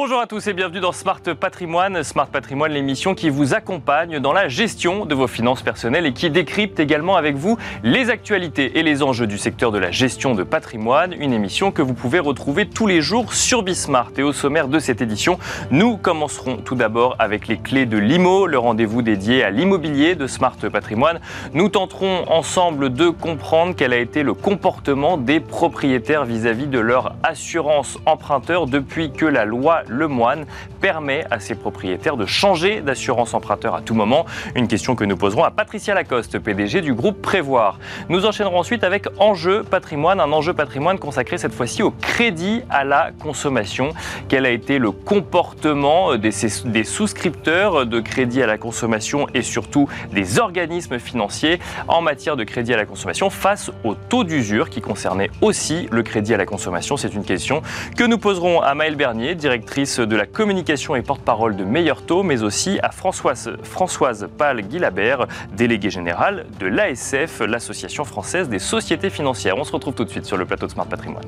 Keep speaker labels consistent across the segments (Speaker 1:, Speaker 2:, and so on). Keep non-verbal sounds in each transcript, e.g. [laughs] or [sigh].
Speaker 1: Bonjour à tous et bienvenue dans Smart Patrimoine. Smart Patrimoine, l'émission qui vous accompagne dans la gestion de vos finances personnelles et qui décrypte également avec vous les actualités et les enjeux du secteur de la gestion de patrimoine. Une émission que vous pouvez retrouver tous les jours sur Bismart. Et au sommaire de cette édition, nous commencerons tout d'abord avec les clés de l'IMO, le rendez-vous dédié à l'immobilier de Smart Patrimoine. Nous tenterons ensemble de comprendre quel a été le comportement des propriétaires vis-à-vis de leur assurance emprunteur depuis que la loi Moine permet à ses propriétaires de changer d'assurance emprunteur à tout moment. Une question que nous poserons à Patricia Lacoste, PDG du groupe Prévoir. Nous enchaînerons ensuite avec Enjeu patrimoine, un enjeu patrimoine consacré cette fois-ci au crédit à la consommation. Quel a été le comportement des, des souscripteurs de crédit à la consommation et surtout des organismes financiers en matière de crédit à la consommation face au taux d'usure qui concernait aussi le crédit à la consommation? C'est une question que nous poserons à Maëlle Bernier, de la communication et porte-parole de Meilleur Taux, mais aussi à Françoise, Françoise Pal-Guilabert, déléguée générale de l'ASF, l'Association française des sociétés financières. On se retrouve tout de suite sur le plateau de Smart Patrimoine.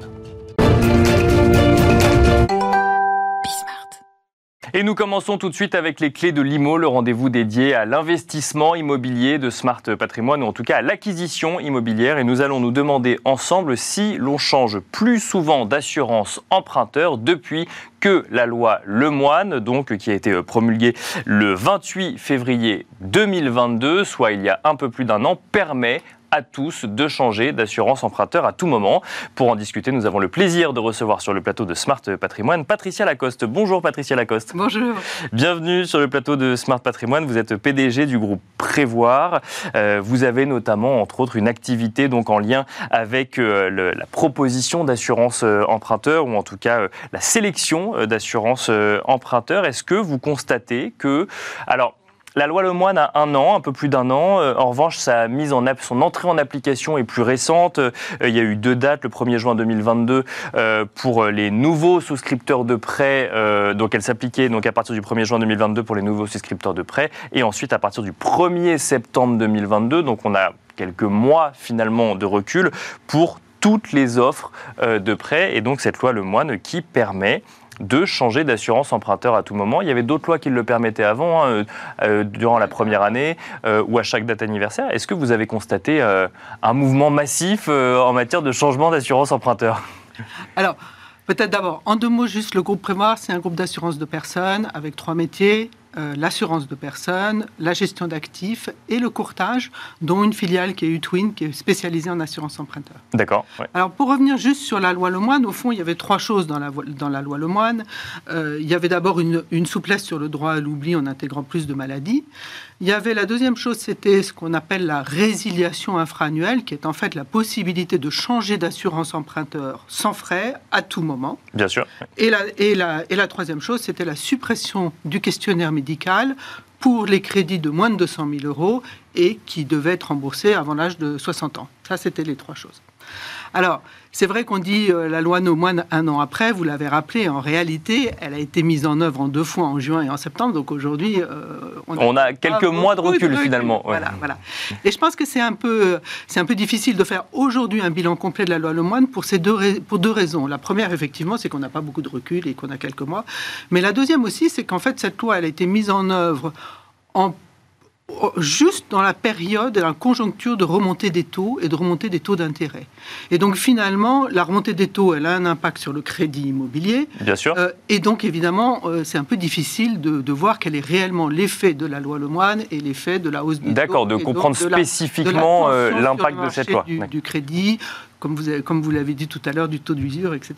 Speaker 1: Et nous commençons tout de suite avec les clés de l'IMO, le rendez-vous dédié à l'investissement immobilier de Smart Patrimoine, ou en tout cas à l'acquisition immobilière. Et nous allons nous demander ensemble si l'on change plus souvent d'assurance emprunteur depuis que la loi Lemoine, donc qui a été promulguée le 28 février 2022, soit il y a un peu plus d'un an, permet à tous de changer d'assurance emprunteur à tout moment. Pour en discuter, nous avons le plaisir de recevoir sur le plateau de Smart Patrimoine Patricia Lacoste. Bonjour Patricia Lacoste.
Speaker 2: Bonjour.
Speaker 1: Bienvenue sur le plateau de Smart Patrimoine. Vous êtes PDG du groupe Prévoir. Euh, vous avez notamment, entre autres, une activité donc en lien avec euh, la proposition d'assurance euh, emprunteur ou en tout cas la sélection d'assurance emprunteur. Est-ce que vous constatez que, alors la loi Lemoine a un an, un peu plus d'un an. Euh, en revanche, sa mise en son entrée en application est plus récente. Euh, il y a eu deux dates, le 1er juin 2022 euh, pour les nouveaux souscripteurs de prêts. donc elle s'appliquait donc à partir du 1er juin 2022 pour les nouveaux souscripteurs de prêts et ensuite à partir du 1er septembre 2022. Donc on a quelques mois finalement de recul pour toutes les offres de prêts et donc cette loi Lemoine qui permet de changer d'assurance emprunteur à tout moment. Il y avait d'autres lois qui le permettaient avant, hein, euh, euh, durant la première année euh, ou à chaque date anniversaire. Est-ce que vous avez constaté un mouvement massif en matière de changement d'assurance emprunteur?
Speaker 2: Alors, peut-être d'abord, en deux mots, juste le groupe Prévoir, c'est un groupe d'assurance de personnes avec trois métiers euh, l'assurance de personnes, la gestion d'actifs et le courtage, dont une filiale qui est Utwin, qui est spécialisée en assurance emprunteur.
Speaker 1: D'accord.
Speaker 2: Alors pour revenir juste sur la loi Lemoine, au fond, il y avait trois choses dans la, dans la loi Lemoine. Euh, il y avait d'abord une, une, souplesse sur le droit à l'oubli en intégrant plus de maladies. Il y avait la deuxième chose, c'était ce qu'on appelle la résiliation infra-annuelle, qui est en fait la possibilité de changer d'assurance emprunteur sans frais à tout moment.
Speaker 1: Bien sûr.
Speaker 2: Et la, et la, et la troisième chose, c'était la suppression du questionnaire médical pour les crédits de moins de 200 000 euros et qui devaient être remboursés avant l'âge de 60 ans. Ça, c'était les trois choses. Alors, c'est vrai qu'on dit euh, la loi No Moine un an après, vous l'avez rappelé, en réalité, elle a été mise en œuvre en deux fois, en juin et en septembre, donc aujourd'hui...
Speaker 1: Euh, on, a, quelques mois de recul, finalement.
Speaker 2: Voilà, voilà. Et je pense que c'est un, peu, un peu difficile de faire aujourd'hui un bilan complet de la loi Lemoine pour, ces deux, pour deux raisons. La première, effectivement, c'est qu'on n'a pas beaucoup de recul et qu'on a quelques mois. Mais la deuxième aussi, c'est qu'en fait, cette loi, elle a été mise en œuvre en juste dans la période, dans la conjoncture de remontée des taux et de remontée des taux d'intérêt. Et donc finalement, la remontée des taux, elle a un impact sur le crédit immobilier.
Speaker 1: Bien sûr. Euh,
Speaker 2: et donc évidemment, euh, c'est un peu difficile de, voir quel est réellement l'effet de la loi Lemoine et l'effet de la hausse des taux.
Speaker 1: D'accord, de comprendre spécifiquement euh, l'impact de cette loi.
Speaker 2: Du, du crédit, comme vous, comme vous l'avez dit tout à l'heure, du taux d'usure, etc.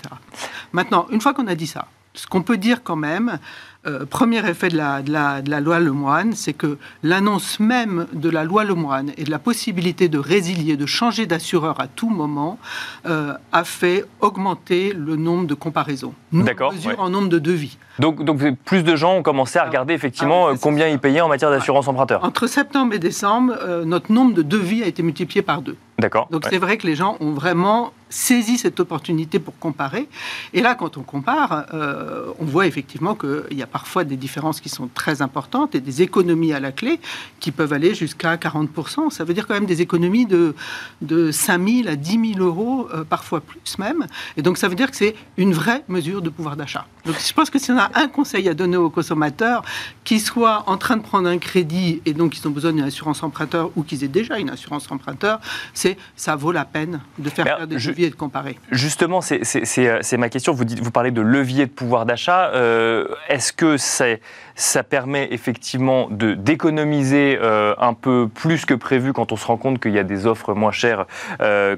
Speaker 2: Maintenant, une fois qu'on a dit ça, ce qu'on peut dire quand même, euh, premier effet de la, de la, loi Lemoine, c'est que l'annonce même de la loi Lemoine et de la possibilité de résilier, de changer d'assureur à tout moment, euh, a fait augmenter le nombre de comparaisons.
Speaker 1: D'accord.
Speaker 2: en nombre de devis.
Speaker 1: Donc, donc, plus de gens ont commencé à regarder effectivement ah, combien ils payaient en matière d'assurance emprunteur.
Speaker 2: Entre septembre et décembre, euh, notre nombre de devis a été multiplié par deux.
Speaker 1: D'accord.
Speaker 2: Donc c'est vrai que les gens ont vraiment saisi cette opportunité pour comparer. Et là, quand on compare, euh, on voit effectivement qu'il y a parfois des différences qui sont très importantes et des économies à la clé qui peuvent aller jusqu'à 40%. Ça veut dire quand même des économies de, de 5 000 à 10 000 euros, euh, parfois plus même. Et donc ça veut dire que c'est une vraie mesure de pouvoir d'achat. Donc je pense que si on a un conseil à donner aux consommateurs, qu'ils soient en train de prendre un crédit et donc ils ont besoin d'une assurance emprunteur ou qu'ils aient déjà une assurance emprunteur, c'est ça vaut la peine de faire, faire des de comparer.
Speaker 1: Justement, euh, c'est ma question. Vous, dites, vous parlez de levier de pouvoir d'achat. Euh, est-ce que ça permet effectivement d'économiser euh, un peu plus que prévu quand on se rend compte qu'il y a des offres moins chères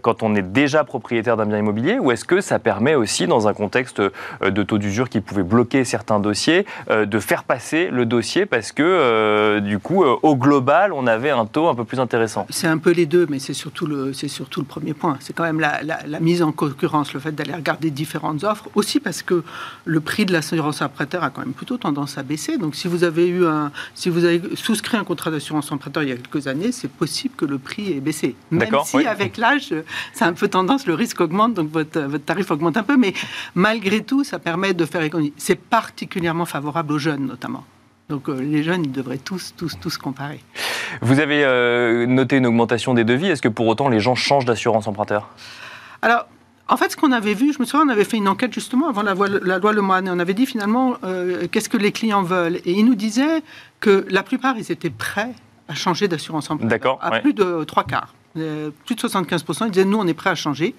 Speaker 1: quand on est déjà propriétaire d'un bien immobilier? Ou est-ce que ça permet aussi, dans un contexte de taux d'usure qui pouvait bloquer certains dossiers, de faire passer le dossier parce que, du coup, au global, on avait un taux un peu plus intéressant?
Speaker 2: C'est un peu les deux, mais c'est surtout, le, surtout le premier point. C'est quand même la, la mise en concurrence, le fait d'aller regarder différentes offres, aussi parce que le prix de l'assurance emprunteur a quand même plutôt tendance à baisser. Donc si vous avez eu un, si vous avez souscrit un contrat d'assurance emprunteur il y a quelques années, c'est possible que le prix ait baissé. Même si avec l'âge, c'est un peu tendance, le risque augmente, donc votre, votre tarif augmente un peu, mais malgré tout, ça permet de faire économie. C'est particulièrement favorable aux jeunes notamment. Donc euh, les jeunes, ils devraient tous, tous, tous comparer.
Speaker 1: Vous avez euh, noté une augmentation des devis. Est-ce que pour autant les gens changent d'assurance emprunteur?
Speaker 2: Alors, en fait, ce qu'on avait vu, je me souviens, on avait fait une enquête justement avant la, la loi Le Moine, et on avait dit finalement euh, qu'est-ce que les clients veulent. Et ils nous disaient que la plupart, ils étaient prêts à changer d'assurance emprunteur.
Speaker 1: D'accord.
Speaker 2: À plus de trois quarts. Euh, plus de 75%, ils disaient nous, on est prêts à changer.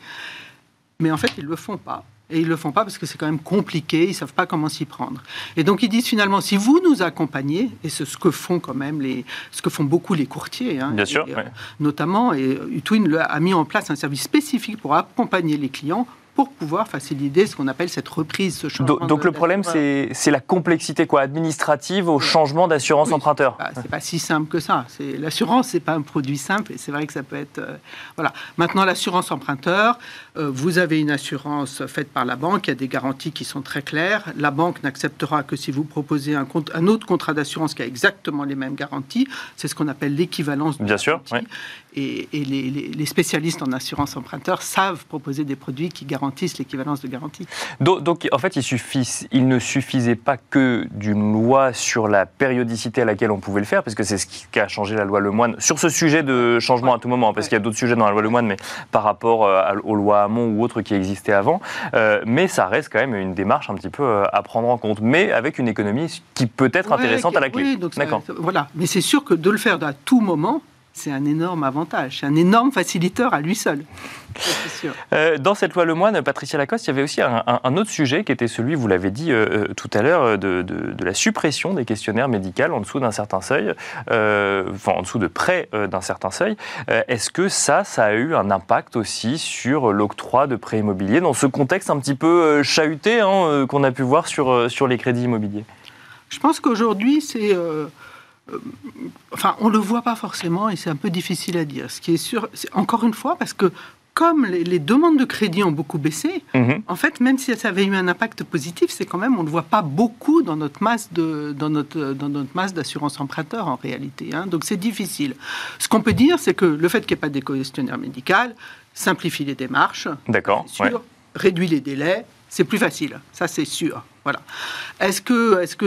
Speaker 2: Mais en fait, ils ne le font pas. Et ils ne le font pas parce que c'est quand même compliqué, ils ne savent pas comment s'y prendre. Et donc ils disent finalement, si vous nous accompagnez, et c'est ce que font quand même les, ce que font beaucoup les courtiers,
Speaker 1: hein, Bien sûr,
Speaker 2: euh, notamment, et Utwin a mis en place un service spécifique pour accompagner les clients pour pouvoir faciliter ce qu'on appelle cette reprise, ce
Speaker 1: changement. Donc, le problème, c'est la complexité quoi, administrative au changement d'assurance emprunteur.
Speaker 2: C'est pas, si simple que ça. L'assurance, c'est pas un produit simple et c'est vrai que ça peut être. Euh, voilà. Maintenant, l'assurance emprunteur, euh, vous avez une assurance faite par la banque, il y a des garanties qui sont très claires. La banque n'acceptera que si vous proposez un, un autre contrat d'assurance qui a exactement les mêmes garanties. C'est ce qu'on appelle l'équivalence.
Speaker 1: Bien sûr.
Speaker 2: Et, les, spécialistes en assurance emprunteur savent proposer des produits qui garantissent l'équivalence de garantie.
Speaker 1: Donc, en fait, il, ne suffisait pas que d'une loi sur la périodicité à laquelle on pouvait le faire, parce que c'est ce qui a changé la loi Lemoine, sur ce sujet de changement à tout moment, parce qu'il y a d'autres sujets dans la loi Lemoine, mais par rapport euh, aux lois Hamon ou autres qui existaient avant. Euh, mais ça reste quand même une démarche un petit peu euh, à prendre en compte, mais avec une économie qui peut être intéressante à la clé.
Speaker 2: Oui, D'accord. Voilà, mais c'est sûr que de le faire à tout moment, c'est un énorme avantage, c'est un énorme facilitateur à lui seul.
Speaker 1: Euh, dans cette loi Lemoine, Patricia Lacoste, il y avait aussi un, autre sujet qui était celui, vous l'avez dit euh, euh, tout à l'heure, de, la suppression des questionnaires médicaux en dessous d'un certain seuil, enfin en dessous de près d'un certain seuil. Est-ce que ça, ça a eu un impact aussi sur l'octroi de prêts immobiliers dans ce contexte un petit peu chahuté hein, qu'on a pu voir sur, sur les crédits immobiliers?
Speaker 2: Je pense qu'aujourd'hui, c'est euh, enfin, on ne le voit pas forcément et c'est un peu difficile à dire. Ce qui est sûr, c'est encore une fois, parce que comme les, demandes de crédit ont beaucoup baissé, mhm. en fait, même si ça avait eu un impact positif, c'est quand même, on ne voit pas beaucoup dans notre masse de, dans notre, dans notre masse d'assurance emprunteur en réalité. Hein. donc c'est difficile. Ce qu'on peut dire, c'est que le fait qu'il n'y ait pas de questionnaire médical simplifie les démarches.
Speaker 1: D'accord.
Speaker 2: Réduit les délais, c'est plus facile. Ça, c'est sûr. Voilà. Est-ce que, est que,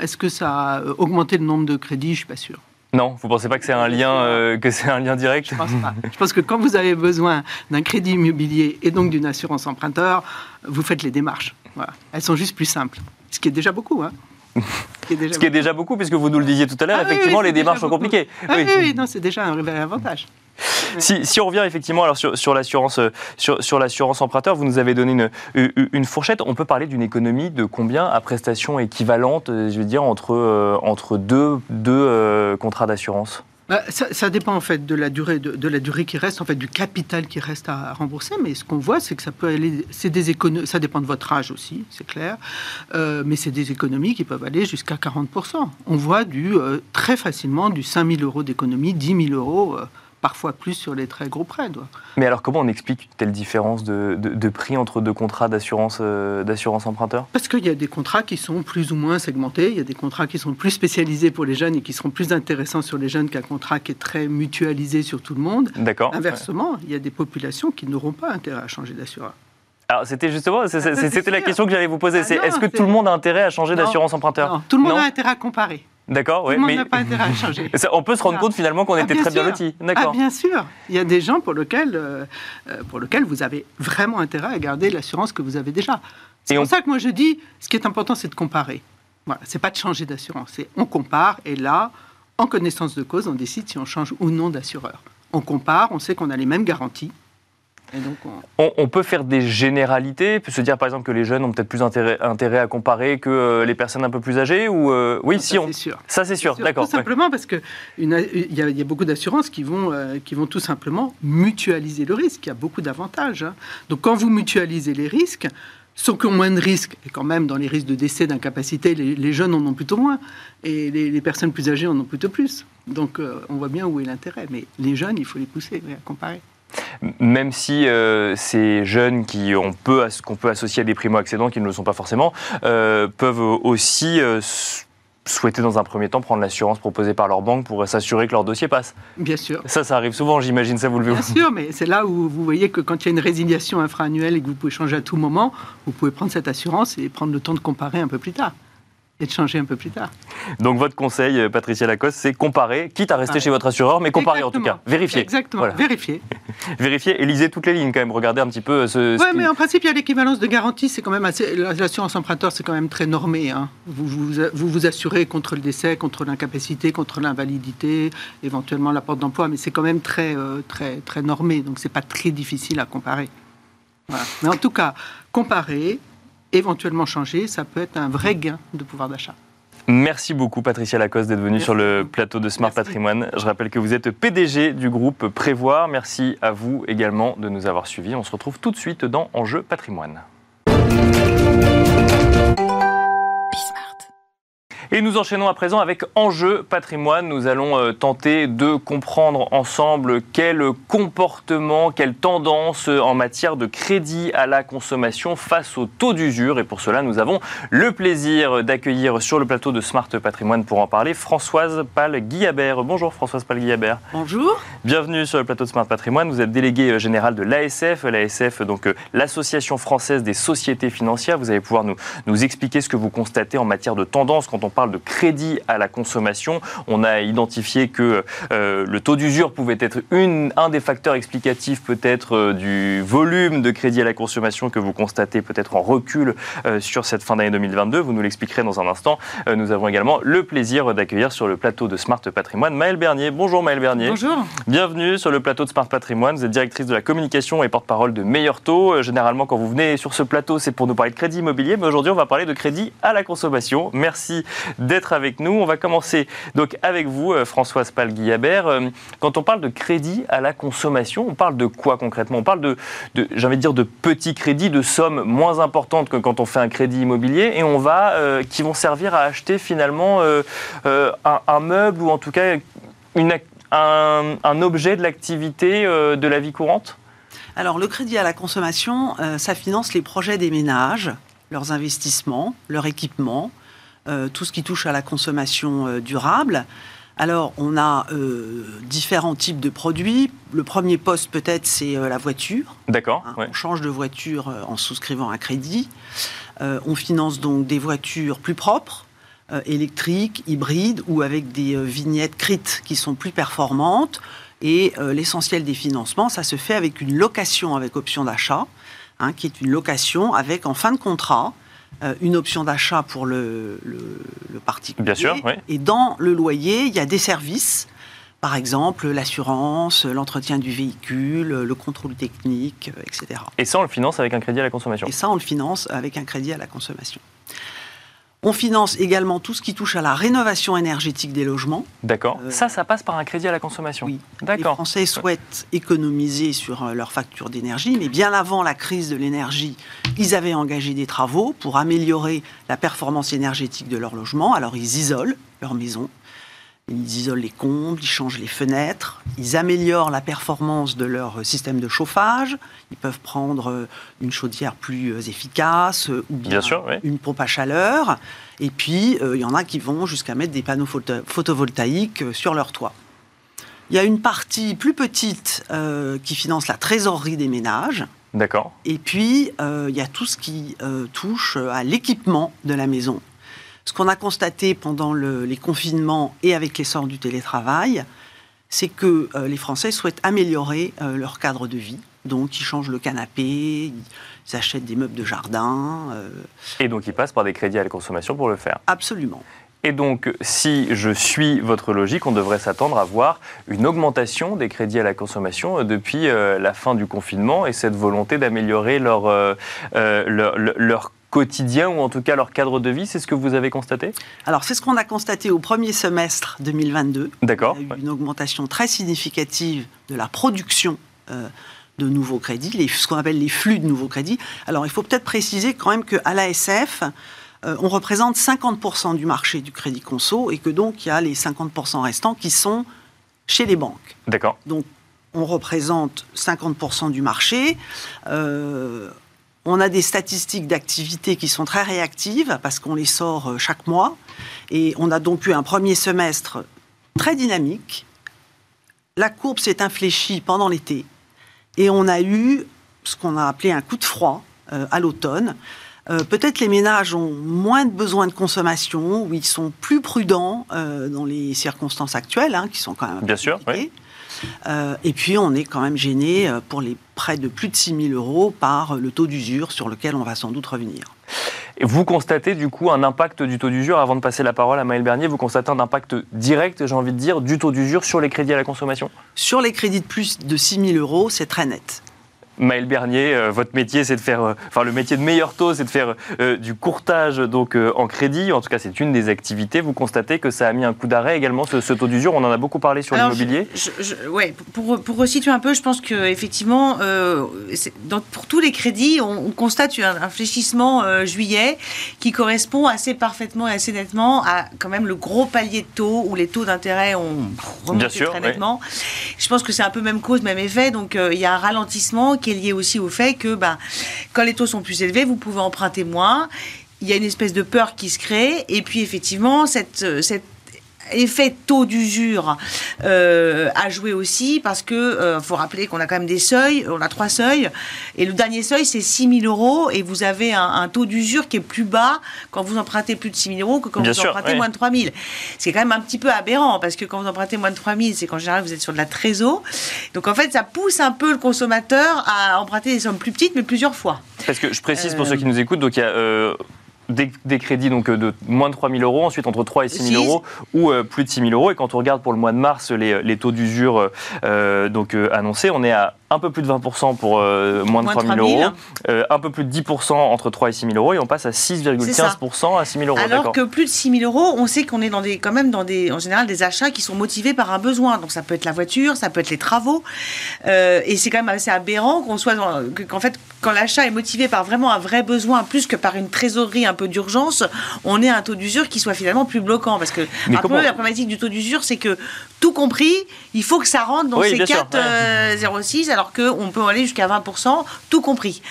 Speaker 2: est que ça a augmenté le nombre de crédits? Je ne suis pas sûr.
Speaker 1: Non, vous ne pensez pas que c'est un lien, euh, que c'est un lien direct?
Speaker 2: Je pense pas. Je pense que quand vous avez besoin d'un crédit immobilier et donc d'une assurance emprunteur, vous faites les démarches. Voilà. Elles sont juste plus simples, ce qui est déjà beaucoup. Hein.
Speaker 1: Ce qui est déjà, beaucoup, puisque vous nous le disiez tout à l'heure, ah effectivement, les démarches sont compliquées.
Speaker 2: Ah oui, oui, non, c'est déjà un avantage.
Speaker 1: Si, on revient effectivement sur, l'assurance euh, sur, l'assurance emprunteur, vous nous avez donné une, fourchette. On peut parler d'une économie de combien à prestations équivalentes, euh, je veux dire, entre, euh, entre deux, deux contrats d'assurance?
Speaker 2: Bah, ça, dépend en fait de la durée de, la durée qui reste, en fait du capital qui reste à, rembourser. Mais ce qu'on voit, c'est que ça peut aller, c'est des économies. Ça dépend de votre âge aussi, c'est clair. mais c'est des économies qui peuvent aller jusqu'à 40 On voit très facilement du 5 000 euros d'économie, 10 000 euros parfois plus sur les très gros prêts.
Speaker 1: Mais alors comment on explique telle différence de, de, prix entre deux contrats d'assurance euh, d'assurance emprunteur?
Speaker 2: Parce qu'il y a des contrats qui sont plus ou moins segmentés, il y a des contrats qui sont plus spécialisés pour les jeunes et qui seront plus intéressants sur les jeunes qu'un contrat qui est très mutualisé sur tout le monde.
Speaker 1: D'accord.
Speaker 2: Inversement, il y a des populations qui n'auront pas intérêt à changer d'assureur.
Speaker 1: Alors c'était justement, ah, c'était la question que j'allais vous poser. Ah, c'est est-ce que tout le monde a intérêt à changer d'assurance emprunteur?
Speaker 2: Non, tout le monde a intérêt à comparer.
Speaker 1: D'accord,
Speaker 2: oui. Monde n'a pas intérêt à changer. [laughs]
Speaker 1: on peut se rendre compte finalement qu'on ah, était très bien lotis.
Speaker 2: Ah, bien sûr. Il y a des gens pour lesquels, euh, euh, pour lesquels vous avez vraiment intérêt à garder l'assurance que vous avez déjà. C'est pour ça que moi je dis, ce qui est important, c'est de comparer. Voilà, c'est pas de changer d'assurance. C'est on compare et là, en connaissance de cause, on décide si on change ou non d'assureur. On compare, on sait qu'on a les mêmes garanties
Speaker 1: on... peut faire des généralités, peut se dire par exemple que les jeunes ont peut-être plus intérêt, à comparer que euh, les personnes un peu plus âgées ou euh, oui, si
Speaker 2: ça,
Speaker 1: on
Speaker 2: c'est sûr.
Speaker 1: Ça c'est sûr, d'accord.
Speaker 2: Tout simplement parce que il y, a beaucoup d'assurances qui vont euh, qui vont tout simplement mutualiser le risque. Il y a beaucoup d'avantages. Hein. Donc quand vous mutualisez les risques, ceux qui ont moins de risques, et quand même dans les risques de décès, d'incapacité, les, jeunes en ont plutôt moins, et les, personnes plus âgées en ont plutôt plus. Donc on voit bien où est l'intérêt. Mais les jeunes, il faut les pousser à comparer.
Speaker 1: Même si euh, ces jeunes qui on peut, qu'on peut associer à des primo-accédants, qui ne le sont pas forcément, euh, peuvent aussi euh, souhaiter dans un premier temps prendre l'assurance proposée par leur banque pour s'assurer que leur dossier passe.
Speaker 2: Bien sûr.
Speaker 1: Ça, ça arrive souvent, j'imagine, ça vous le
Speaker 2: Bien sûr, mais c'est là où vous voyez que quand il y a une résiliation infra-annuelle et que vous pouvez changer à tout moment, vous pouvez prendre cette assurance et prendre le temps de comparer un peu plus tard et de changer un peu plus tard.
Speaker 1: Donc votre conseil, euh, Patricia Lacoste, c'est comparer, quitte à rester chez votre assureur, mais comparer en tout cas, vérifier.
Speaker 2: Exactement, vérifier. [laughs]
Speaker 1: vérifier et lisez toutes les lignes quand même, regardez un petit peu ce...
Speaker 2: Oui, mais en principe, il y a l'équivalence de garantie, c'est quand même assez... L'assurance emprunteur, c'est quand même très normé. Hein. Vous, vous, vous, assurez contre le décès, contre l'incapacité, contre l'invalidité, éventuellement la porte d'emploi, mais c'est quand même très, euh, très, très normé, donc c'est pas très difficile à comparer. Mais en tout cas, comparer, éventuellement changer, ça peut être un vrai gain de pouvoir d'achat.
Speaker 1: Merci beaucoup Patricia Lacoste d'être venue sur le plateau de Smart Patrimoine. Je rappelle que vous êtes PDG du groupe Prévoir. Merci à vous également de nous avoir suivis. On se retrouve tout de suite dans Enjeu Patrimoine. Et nous enchaînons à présent avec Enjeu patrimoine. Nous allons euh, tenter de comprendre ensemble quel comportement, quelle tendance euh, en matière de crédit à la consommation face au taux d'usure. Et pour cela, nous avons le plaisir d'accueillir sur le plateau de Smart Patrimoine pour en parler Françoise Pal-Guillabert. Bonjour Françoise Pal-Guillabert.
Speaker 3: Bonjour.
Speaker 1: Bienvenue sur le plateau de Smart Patrimoine. Vous êtes délégué euh, général de l'ASF. L'ASF, donc l'Association française des sociétés financières. Vous allez pouvoir nous, nous expliquer ce que vous constatez en matière de tendance quand on parle de crédit à la consommation. On a identifié que euh, le taux d'usure pouvait être une, un des facteurs explicatifs peut-être euh, du volume de crédit à la consommation que vous constatez peut-être en recul euh, sur cette fin d'année 2022. Vous nous l'expliquerez dans un instant. nous avons également le plaisir d'accueillir sur le plateau de Smart Patrimoine Maëlle Bernier. Bonjour Maëlle Bernier.
Speaker 3: Bonjour.
Speaker 1: Bienvenue sur le plateau de Smart Patrimoine. Vous êtes directrice de la communication et porte-parole de Meilleur Taux. Généralement, quand vous venez sur ce plateau, c'est pour nous parler de crédit immobilier, mais aujourd'hui, on va parler de crédit à la consommation. Merci d'être avec nous. On va commencer donc avec vous, euh, Françoise Pal-Guillabert. Euh, quand on parle de crédit à la consommation, on parle de quoi concrètement? On parle de, dire, de petits crédits, de sommes moins importantes que quand on fait un crédit immobilier, et on va, euh, qui vont servir à acheter finalement un, meuble ou en tout cas un, un objet de l'activité de la vie courante?
Speaker 3: Alors, le crédit à la consommation, ça finance les projets des ménages, leurs investissements, leur équipement, euh, tout ce qui touche à la consommation euh, durable. Alors, on a euh, différents types de produits. Le premier poste, peut-être, c'est la voiture.
Speaker 1: D'accord.
Speaker 3: Hein, on change de voiture en souscrivant un crédit. on finance donc des voitures plus propres, électriques, hybrides ou avec des vignettes CRIT qui sont plus performantes. Et l'essentiel des financements, ça se fait avec une location avec option d'achat, hein, qui est une location avec en fin de contrat une option d'achat pour le, le, particulier.
Speaker 1: Bien sûr, oui.
Speaker 3: Et dans le loyer, il y a des services, par exemple l'assurance, l'entretien du véhicule, le contrôle technique, euh, etc.
Speaker 1: Et ça, on le finance avec un crédit à la consommation
Speaker 3: Et ça, on le finance avec un crédit à la consommation. On finance également tout ce qui touche à la rénovation énergétique des logements.
Speaker 1: D'accord. Euh, ça, ça passe par un crédit à la consommation.
Speaker 3: Oui. D'accord. Les Français souhaitent économiser sur euh, leur facture d'énergie, mais bien avant la crise de l'énergie, ils avaient engagé des travaux pour améliorer la performance énergétique de leur logement. Alors ils isolent leur maison Ils isolent les combles, ils changent les fenêtres, ils améliorent la performance de leur système de chauffage. Ils peuvent prendre une chaudière plus efficace ou bien, une pompe à chaleur. Et puis, il y en a qui vont jusqu'à mettre des panneaux photovoltaïques sur leur toit. Il y a une partie plus petite qui finance la trésorerie des ménages.
Speaker 1: D'accord.
Speaker 3: Et puis, il y a tout ce qui touche à l'équipement de la maison. Ce qu'on a constaté pendant les confinements et avec l'essor du télétravail, c'est que euh, les Français souhaitent améliorer euh, leur cadre de vie. Donc, ils changent le canapé, ils achètent des meubles de jardin.
Speaker 1: Euh. Et donc, ils passent par des crédits à la consommation pour le faire.
Speaker 3: Absolument.
Speaker 1: Et donc, si je suis votre logique, on devrait s'attendre à voir une augmentation des crédits à la consommation depuis la fin du confinement et cette volonté d'améliorer leur, leur, leur quotidien ou en tout cas leur cadre de vie C'est ce que vous avez constaté
Speaker 3: Alors c'est ce qu'on a constaté au premier semestre 2022.
Speaker 1: D'accord.
Speaker 3: Il y a eu une augmentation très significative de la production euh, de nouveaux crédits, les, ce qu'on appelle les flux de nouveaux crédits. Alors il faut peut-être préciser quand même qu'à l'ASF, euh, on représente 50% du marché du crédit conso et que donc il y a les 50% restants qui sont chez les banques.
Speaker 1: D'accord.
Speaker 3: Donc on représente 50% du marché. Euh, on a des statistiques d'activité qui sont très réactives parce qu'on les sort euh, chaque mois. Et on a donc eu un premier semestre très dynamique. La courbe s'est infléchie pendant l'été. Et on a eu ce qu'on a appelé un coup de froid euh, à l'automne. Euh, peut-être les ménages ont moins de besoins de consommation, ou ils sont plus prudents dans les circonstances actuelles, hein, qui sont quand même.
Speaker 1: Bien sûr, oui.
Speaker 3: Euh, et puis, on est quand même gêné euh, pour les prêts de plus de 6 000 euros par le taux d'usure sur lequel on va sans doute revenir.
Speaker 1: Et vous constatez du coup un impact du taux d'usure, avant de passer la parole à Maël Bernier, vous constatez un impact direct, j'ai envie de dire, du taux d'usure sur les crédits à la consommation?
Speaker 3: Sur les crédits de plus de 6 000 euros, c'est très net.
Speaker 1: Maël Bernier, euh, votre métier, c'est de faire, euh, enfin le métier de meilleur taux, c'est de faire euh, du courtage donc en crédit. En tout cas, c'est une des activités. Vous constatez que ça a mis un coup d'arrêt également ce, taux d'usure. On en a beaucoup parlé sur l'immobilier.
Speaker 4: Oui, pour, pour resituer un peu, je pense que effectivement, pour tous les crédits, on, constate un, un fléchissement juillet qui correspond assez parfaitement et assez nettement à quand même le gros palier de taux où les taux d'intérêt ont remonté très nettement. Je pense que c'est un peu même cause, même effet. Donc il y a un ralentissement qui est lié aussi au fait que bah, quand les taux sont plus élevés, vous pouvez emprunter moins. Il y a une espèce de peur qui se crée. Et puis effectivement, cette, cette effet taux d'usure euh, a joué aussi parce que euh, faut rappeler qu'on a quand même des seuils, on a trois seuils et le dernier seuil c'est 6 000 euros et vous avez un, taux d'usure qui est plus bas quand vous empruntez plus de 6 000 euros que quand vous empruntez moins de 3 000. C'est quand même un petit peu aberrant parce que quand vous empruntez moins de 3 000 c'est qu'en général vous êtes sur de la trésor. Donc en fait ça pousse un peu le consommateur à emprunter des sommes plus petites mais plusieurs fois.
Speaker 1: Parce que je précise pour ceux qui nous écoutent, donc il y a euh, des, crédits donc, de moins de 3 000 euros, ensuite entre 3 et 6 000 euros ou euh, plus de 6 000 euros. Et quand on regarde pour le mois de mars les, les taux d'usure euh, donc annoncés, on est à un peu plus de 20% pour euh, moins de 3 000 euros, euh, un peu plus de 10% entre 3 et 6 000 euros, et on passe à 6,15% à 6 000 euros.
Speaker 4: Alors que plus de 6 000 euros, on sait qu'on est dans des, quand même dans des, en général des achats qui sont motivés par un besoin. Donc ça peut être la voiture, ça peut être les travaux, euh, et c'est quand même assez aberrant qu'on soit qu'en fait, quand l'achat est motivé par vraiment un vrai besoin, plus que par une trésorerie un peu d'urgence, on ait un taux d'usure qui soit finalement plus bloquant. Parce que la problématique du taux d'usure, c'est que tout compris, il faut que ça rentre dans ces 4,06 alors qu'on peut aller jusqu'à 20%, tout compris.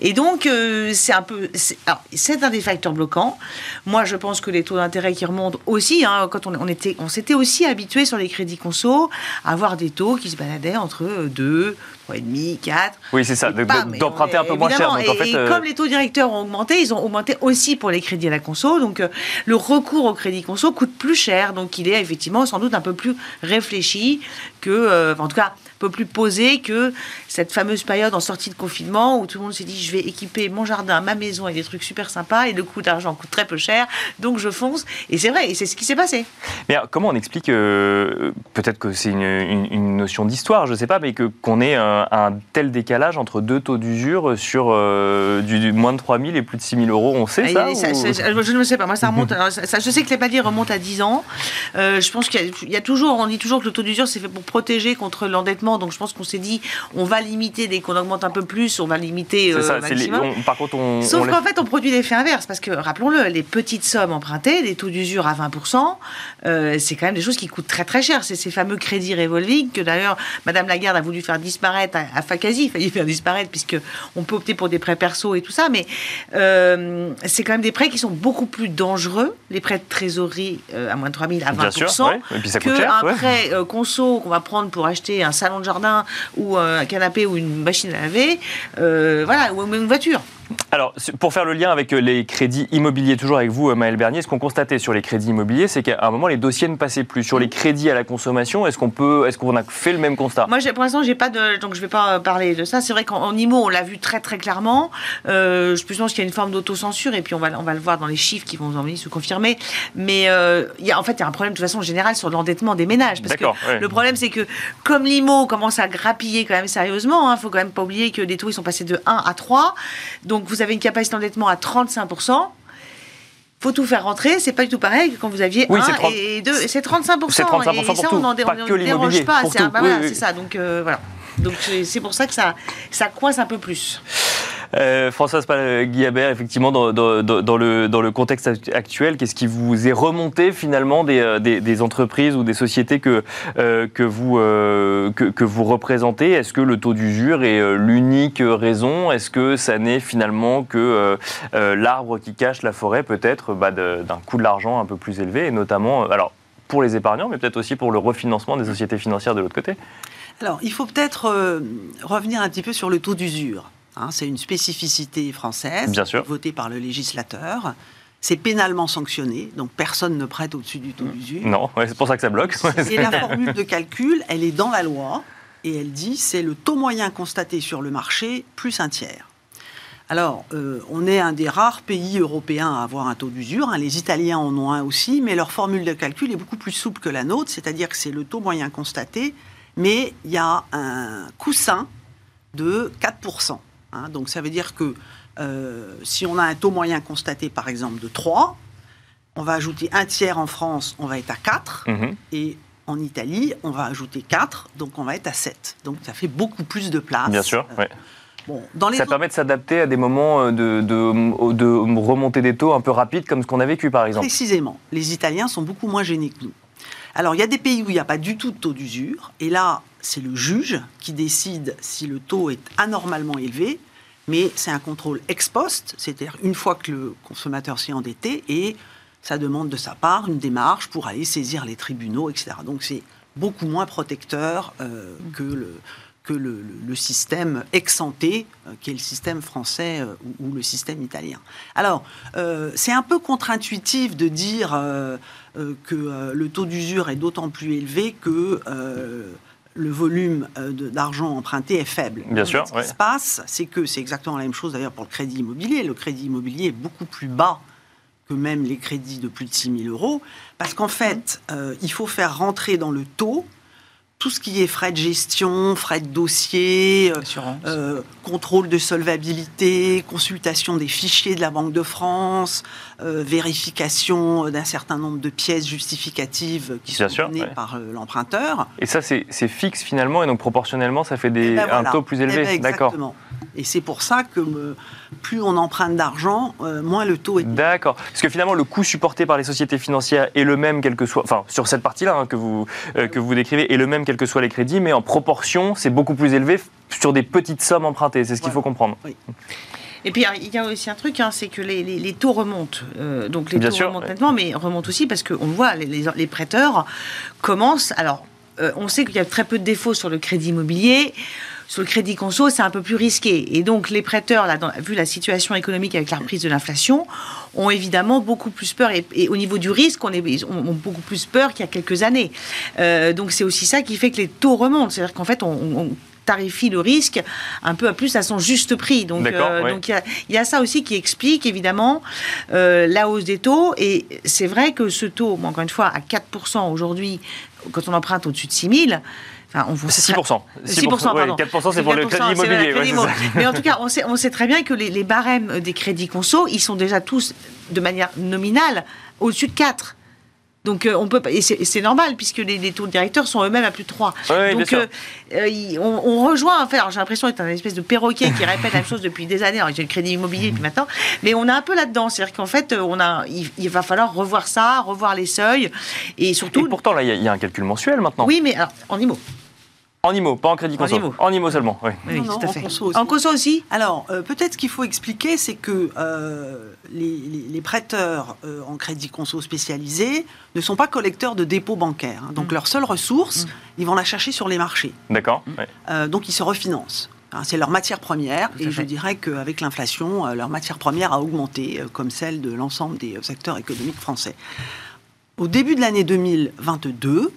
Speaker 4: Et donc, euh, c'est un peu. C'est un des facteurs bloquants. Moi, je pense que les taux d'intérêt qui remontent aussi, hein, quand on, on était, on s'était aussi habitué sur les crédits conso à avoir des taux qui se baladaient entre 2, 3,5, 4.
Speaker 1: Oui, c'est ça, d'emprunter un peu moins cher.
Speaker 4: Donc, et, euh, comme les taux directeurs ont augmenté, ils ont augmenté aussi pour les crédits à la conso. Donc, euh, le recours au crédit conso coûte plus cher. Donc, il est effectivement sans doute un peu plus réfléchi que, en tout cas, peu plus posé que cette fameuse période en sortie de confinement où tout le monde s'est dit je vais équiper mon jardin, ma maison avec des trucs super sympas et le coût d'argent coûte très peu cher, donc je fonce. Et c'est vrai, et c'est ce qui s'est passé.
Speaker 1: Mais comment on explique, euh, peut-être que c'est une, notion d'histoire, je ne sais pas, mais que, qu'on ait un, tel décalage entre deux taux d'usure sur euh, du, moins de 3 000 et plus de 6 000 euros, on sait ça,
Speaker 4: Je ne sais pas, moi ça remonte, ça, je sais que les paliers remontent à 10 ans. Euh, je pense qu'il y, a toujours, on dit toujours que le taux d'usure c'est fait pour protéger contre l'endettement Donc je pense qu'on s'est dit, on va limiter dès qu'on augmente un peu plus, on va limiter euh,
Speaker 1: ça, les- on- par contre, on.
Speaker 4: Sauf qu'en fait, on produit l'effet inverse, parce que, rappelons-le, les petites sommes empruntées, les taux d'usure à 20%, euh, c'est quand même des choses qui coûtent très très cher. C'est ces fameux crédits revolving que d'ailleurs, Madame Lagarde a voulu faire disparaître à, à Fakazi, il fallait faire disparaître, puisque on peut opter pour des prêts perso et tout ça, mais euh, c'est quand même des prêts qui sont beaucoup plus dangereux, les prêts de trésorerie à moins de 3 000 à 20%.
Speaker 1: Bien sûr, ouais. et puis ça coûte
Speaker 4: que
Speaker 1: cher.
Speaker 4: un
Speaker 1: ouais.
Speaker 4: prêt conso qu'on va prendre pour acheter un salon de jardin ou euh, un canapé ou une machine à laver, euh, voilà, ou même une voiture.
Speaker 1: Alors, pour faire le lien avec euh, les crédits immobiliers, toujours avec vous, euh, Maël Bernier, ce qu'on constatait sur les crédits immobiliers, c'est qu'à un moment, les dossiers ne passaient plus. Sur les crédits à la consommation, est-ce qu'on peut, est-ce qu'on a fait le même constat?
Speaker 4: Moi, pour l'instant, j'ai pas de, donc je vais pas euh, parler de ça. C'est vrai qu'en en IMO, on l'a vu très très clairement. Euh, je pense qu'il y a une forme d'autocensure et puis on va, on va le voir dans les chiffres qui vont en venir se confirmer. Mais euh, il y a, en fait, il y a un problème de toute façon générale sur l'endettement des ménages. Parce que
Speaker 1: ouais.
Speaker 4: le problème, c'est que comme l'IMO commence à grappiller quand même sérieusement, il faut quand même pas oublier que les taux ils sont passés de 1 à 3. Donc vous avez une capacité d'endettement à 35%. Faut tout faire rentrer, c'est pas du tout pareil que quand vous aviez
Speaker 1: Oui,
Speaker 4: 1
Speaker 1: c'est 30
Speaker 4: et 2, c'est 35%.
Speaker 1: C'est 35%
Speaker 4: et,
Speaker 1: pour
Speaker 4: ça,
Speaker 1: tout,
Speaker 4: on n'en dé- déroge pas. C'est bah,
Speaker 1: Oui,
Speaker 4: voilà,
Speaker 1: oui.
Speaker 4: ça. Donc euh, voilà. Donc c'est c'est pour ça que ça, ça coince un peu plus.
Speaker 1: Euh, Françoise Guillabert, effectivement, dans, le, contexte act- actuel, qu'est-ce qui vous est remonté finalement des, euh, entreprises ou des sociétés que, euh, que, vous, euh, représentez? Est-ce que le taux d'usure est euh, l'unique raison? Est-ce que ça n'est finalement que euh, euh, l'arbre qui cache la forêt, peut-être bah, d'un coût de l'argent un peu plus élevé, notamment, euh, alors, pour les épargnants, mais peut-être aussi pour le refinancement des sociétés financières de l'autre côté?
Speaker 3: Alors, il faut peut-être euh, revenir un petit peu sur le taux d'usure. Hein, c'est une spécificité française,
Speaker 1: Bien sûr.
Speaker 3: votée par le législateur. C'est pénalement sanctionné, donc personne ne prête au-dessus du taux d'usure.
Speaker 1: Non, ouais, c'est pour ça que ça bloque.
Speaker 3: Et la formule de calcul, elle est dans la loi, et elle dit c'est le taux moyen constaté sur le marché plus un tiers. Alors, euh, on est un des rares pays européens à avoir un taux d'usure. hein. Les Italiens en ont un aussi, mais leur formule de calcul est beaucoup plus souple que la nôtre, c'est-à-dire que c'est le taux moyen constaté, mais il y a un coussin de 4%. Hein. Donc, ça veut dire que euh, si on a un taux moyen constaté, par exemple, de 3, on va ajouter un tiers en France, on va être à 4.
Speaker 1: Mhm.
Speaker 3: Et en Italie, on va ajouter 4, donc on va être à 7. Donc ça fait beaucoup plus de place.
Speaker 1: Bien sûr,
Speaker 3: Euh,
Speaker 1: ouais.
Speaker 3: Bon, dans les
Speaker 1: Ça
Speaker 3: autres-
Speaker 1: permet de s'adapter à des moments euh, de, de, de remontée des taux un peu rapides comme ce qu'on a vécu par exemple.
Speaker 3: Précisément. Les Italiens sont beaucoup moins gênés que nous. Alors, il y a des pays où il n'y a pas du tout de taux d'usure. Et là, c'est le juge qui décide si le taux est anormalement élevé. Mais c'est un contrôle ex post, c'est-à-dire une fois que le consommateur s'est endetté et ça demande de sa part une démarche pour aller saisir les tribunaux, etc. Donc, c'est beaucoup moins protecteur euh, que le que le, système ex-ante, euh, qui est le système français euh, ou, ou le système italien. Alors, euh, c'est un peu contre-intuitif de dire que le taux d'usure est d'autant plus élevé que le volume euh, d'argent emprunté est faible.
Speaker 1: Bien sûr,
Speaker 3: Ce
Speaker 1: ouais.
Speaker 3: qui se passe, c'est que c'est exactement la même chose d'ailleurs pour le crédit immobilier. Le crédit immobilier est beaucoup plus bas que même les crédits de plus de 6 000 euros, parce qu'en fait, euh, il faut faire rentrer dans le taux tout ce qui est frais de gestion, frais de dossier, euh, euh, contrôle de solvabilité, consultation des fichiers de la Banque de France, euh, vérification d'un certain nombre de pièces justificatives qui
Speaker 1: Bien
Speaker 3: sont
Speaker 1: sûr,
Speaker 3: données
Speaker 1: ouais.
Speaker 3: par euh, l'emprunteur.
Speaker 1: Et ça c'est fixe finalement et donc proportionnellement ça fait des,
Speaker 3: Eh ben
Speaker 1: un taux plus
Speaker 3: Eh
Speaker 1: élevé.
Speaker 3: ben
Speaker 1: D'accord.
Speaker 3: Et c'est pour ça que plus on emprunte d'argent, euh, moins le taux est
Speaker 1: D'accord. Parce que finalement, le coût supporté par les sociétés financières est le même, quel que soit, enfin, sur cette partie-là hein, que, vous, euh, que vous décrivez, est le même, quels que soient les crédits, mais en proportion, c'est beaucoup plus élevé sur des petites sommes empruntées. C'est ce qu'il
Speaker 3: Voilà.
Speaker 1: faut comprendre.
Speaker 4: Et puis il y a aussi un truc, hein, c'est que les, les- les taux remontent. Euh, donc les
Speaker 1: Bien
Speaker 4: taux
Speaker 1: sûr,
Speaker 4: remontent
Speaker 1: ouais.
Speaker 4: nettement, mais remontent aussi parce qu'on voit, les, les- les prêteurs commencent. Alors, euh, on sait qu'il y a très peu de défauts sur le crédit immobilier. Sur le crédit conso, c'est un peu plus risqué. Et donc, les prêteurs, là, dans- vu la situation économique avec la reprise de l'inflation, ont évidemment beaucoup plus peur. Et, et au niveau du risque, on est, ont, beaucoup plus peur qu'il y a quelques années. Euh, donc, c'est aussi ça qui fait que les taux remontent. C'est-à-dire qu'en fait, on, tarifie le risque un peu à plus à son juste prix. Donc, euh,
Speaker 1: ouais.
Speaker 4: donc il y a- il y, a ça aussi qui explique évidemment euh, la hausse des taux. Et c'est vrai que ce taux, encore une fois, à 4% aujourd'hui, quand on emprunte au-dessus de 6 000, enfin, on vous
Speaker 1: 6%.
Speaker 4: 6%,
Speaker 1: ouais,
Speaker 4: pardon.
Speaker 1: 4% c'est pour le
Speaker 4: 4%,
Speaker 1: crédit immobilier.
Speaker 4: crédit
Speaker 1: ouais.
Speaker 4: Mais en tout cas, on sait, on sait très bien que les, les barèmes des crédits conso, ils sont déjà tous, de manière nominale, au-dessus de 4. Donc on peut et c'est normal puisque les, taux directeurs sont eux-mêmes à plus de 3. Donc on, rejoint, enfin, j'ai l'impression d'être un espèce de perroquet qui répète la même chose depuis des années. J'ai le crédit immobilier depuis maintenant, mais on est un peu là-dedans. C'est-à-dire qu'en fait, on a, il, va falloir revoir ça, revoir les seuils et surtout.
Speaker 1: Et pourtant, là, il y, a un calcul mensuel maintenant.
Speaker 4: Oui, mais alors, en IMO.
Speaker 1: En IMO, pas en crédit conso. En IMO, seulement, oui.
Speaker 4: oui tout à fait. En conso aussi.
Speaker 3: Alors, euh, peut-être ce qu'il faut expliquer, c'est que euh, les, prêteurs euh, en crédit conso spécialisés ne sont pas collecteurs de dépôts bancaires. Hein. donc, mm. leur seule ressource, mm. ils vont la chercher sur les marchés.
Speaker 1: D'accord.
Speaker 3: donc, ils se refinancent. Hein, c'est leur matière première, et je dirais qu'avec l'inflation, leur matière première a augmenté, comme celle de l'ensemble des secteurs économiques français. Au début de l'année 2022,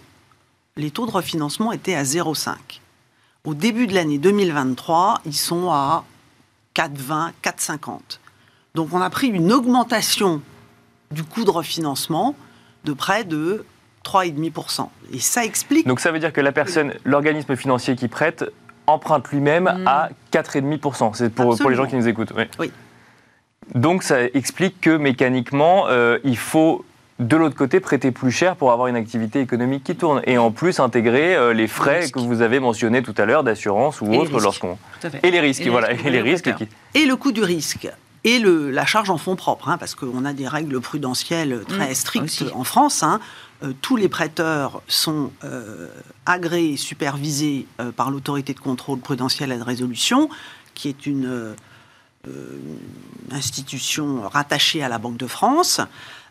Speaker 3: les taux de refinancement étaient à 0,5. Au début de l'année 2023, ils sont à 4,20, 4,50. Donc on a pris une augmentation du coût de refinancement de près de 3,5%. Et ça explique...
Speaker 1: Donc ça veut dire que la personne, l'organisme financier qui prête, emprunte lui-même hmm. à 4,5%. C'est pour, pour les gens qui nous écoutent.
Speaker 3: Oui.
Speaker 1: Donc ça explique que mécaniquement, euh, il faut de l'autre côté, prêter plus cher pour avoir une activité économique qui tourne. Et en plus, intégrer euh, les frais que vous avez mentionnés tout à l'heure d'assurance ou autre lorsqu'on. Et les risques, voilà. Et, les risques.
Speaker 3: Et le coût du risque. Et le, la charge en fonds propres, hein, parce qu'on a des règles prudentielles très mmh, strictes en France. Hein. Euh, tous les prêteurs sont euh, agréés, supervisés par l'autorité de contrôle prudentiel et de résolution, qui est une institution rattachée à la Banque de France.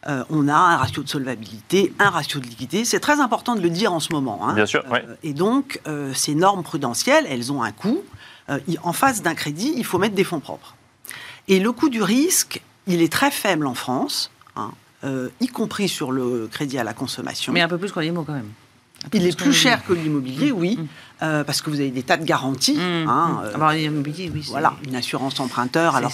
Speaker 3: Euh, on a un ratio de solvabilité, un ratio de liquidité. C'est très important de le dire en ce moment.
Speaker 1: Hein. Bien sûr.
Speaker 3: Euh, et donc, euh, ces normes prudentielles, elles ont un coût. en face d'un crédit, il faut mettre des fonds propres. Et le coût du risque, il est très faible en France, hein, y compris sur le crédit à la consommation.
Speaker 4: Mais un peu plus qu'en IMO quand même.
Speaker 3: Il est plus cher que l'immobilier, oui, mm. Euh, parce que vous avez des tas de garanties.
Speaker 4: Mm. Hein, mm. euh, l'immobilier, oui.
Speaker 3: Voilà, une assurance emprunteur. Alors,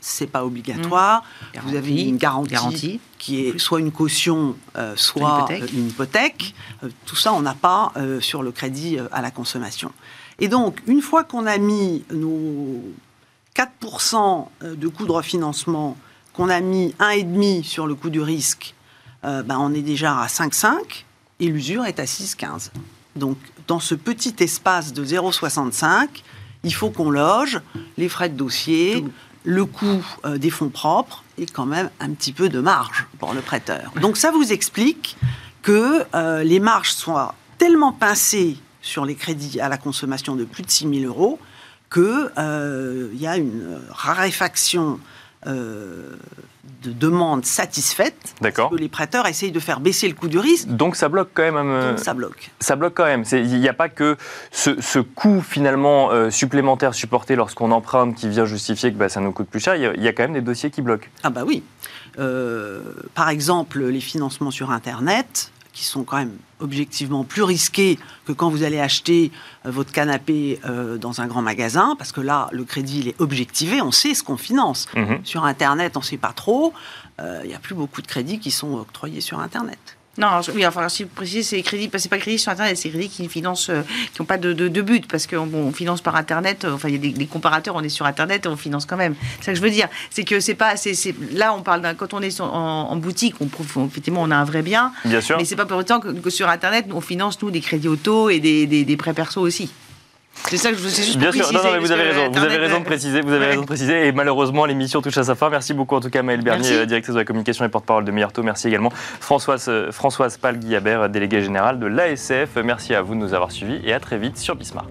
Speaker 3: c'est pas obligatoire. Vous avez une garantie, qui est soit une caution, euh, soit une hypothèque. tout ça, on n'a pas sur le crédit à la consommation. Et donc, une fois qu'on a mis nos 4% de coût de refinancement, qu'on a mis 1,5% sur le coût du risque, ben, on est déjà à 5,5% et l'usure est à 6,15. Donc, dans ce petit espace de 0,65, il faut qu'on loge les frais de dossier, le coût euh, des fonds propres et quand même un petit peu de marge pour le prêteur. Donc, ça vous explique que euh, les marges soient tellement pincées sur les crédits à la consommation de plus de 6 000 euros qu'il euh, y a une raréfaction de demandes satisfaites.
Speaker 1: D'accord.
Speaker 3: Que les prêteurs essayent de faire baisser le coût du risque.
Speaker 1: Donc ça bloque quand même. Euh,
Speaker 3: ça bloque.
Speaker 1: Ça bloque quand même. Il n'y a pas que ce, coût finalement euh, supplémentaire supporté lorsqu'on emprunte qui vient justifier que bah, ça nous coûte plus cher. Il y, a quand même des dossiers qui bloquent.
Speaker 3: Ah bah oui. Euh, par exemple, les financements sur Internet qui sont quand même objectivement plus risqués que quand vous allez acheter euh, votre canapé euh, dans un grand magasin, parce que là, le crédit, il est objectivé, on sait ce qu'on finance. Mhm. Sur Internet, on ne sait pas trop. Euh, il n'y a plus beaucoup de crédits qui sont octroyés sur Internet.
Speaker 4: Non, oui, enfin, si vous précisez, c'est les crédits, c'est pas crédits sur Internet, c'est les crédits qui financent, euh, qui n'ont pas de, de, but, parce qu'on on finance par Internet, euh, enfin, il y a des, comparateurs, on est sur Internet et on finance quand même. C'est ça que je veux dire. C'est que c'est pas, c'est, là, on parle d'un, quand on est en, boutique, on effectivement, on a un vrai bien.
Speaker 1: Bien sûr.
Speaker 4: Mais c'est pas pour autant que, sur Internet, on finance, nous, des crédits auto et des, des, des prêts perso aussi. C'est ça que je veux juste
Speaker 1: Bien sûr, non, non, mais vous avez raison. Vous avez raison de préciser. Vous avez raison de préciser. Et malheureusement, l'émission touche à sa fin. Merci beaucoup en tout cas, Maëlle Bernier, euh, directrice de la communication et porte-parole de Meilleur Merci également Françoise, euh, Françoise Pal-Guillabert, déléguée générale de l'ASF. Merci à vous de nous avoir suivis et à très vite sur Bismart.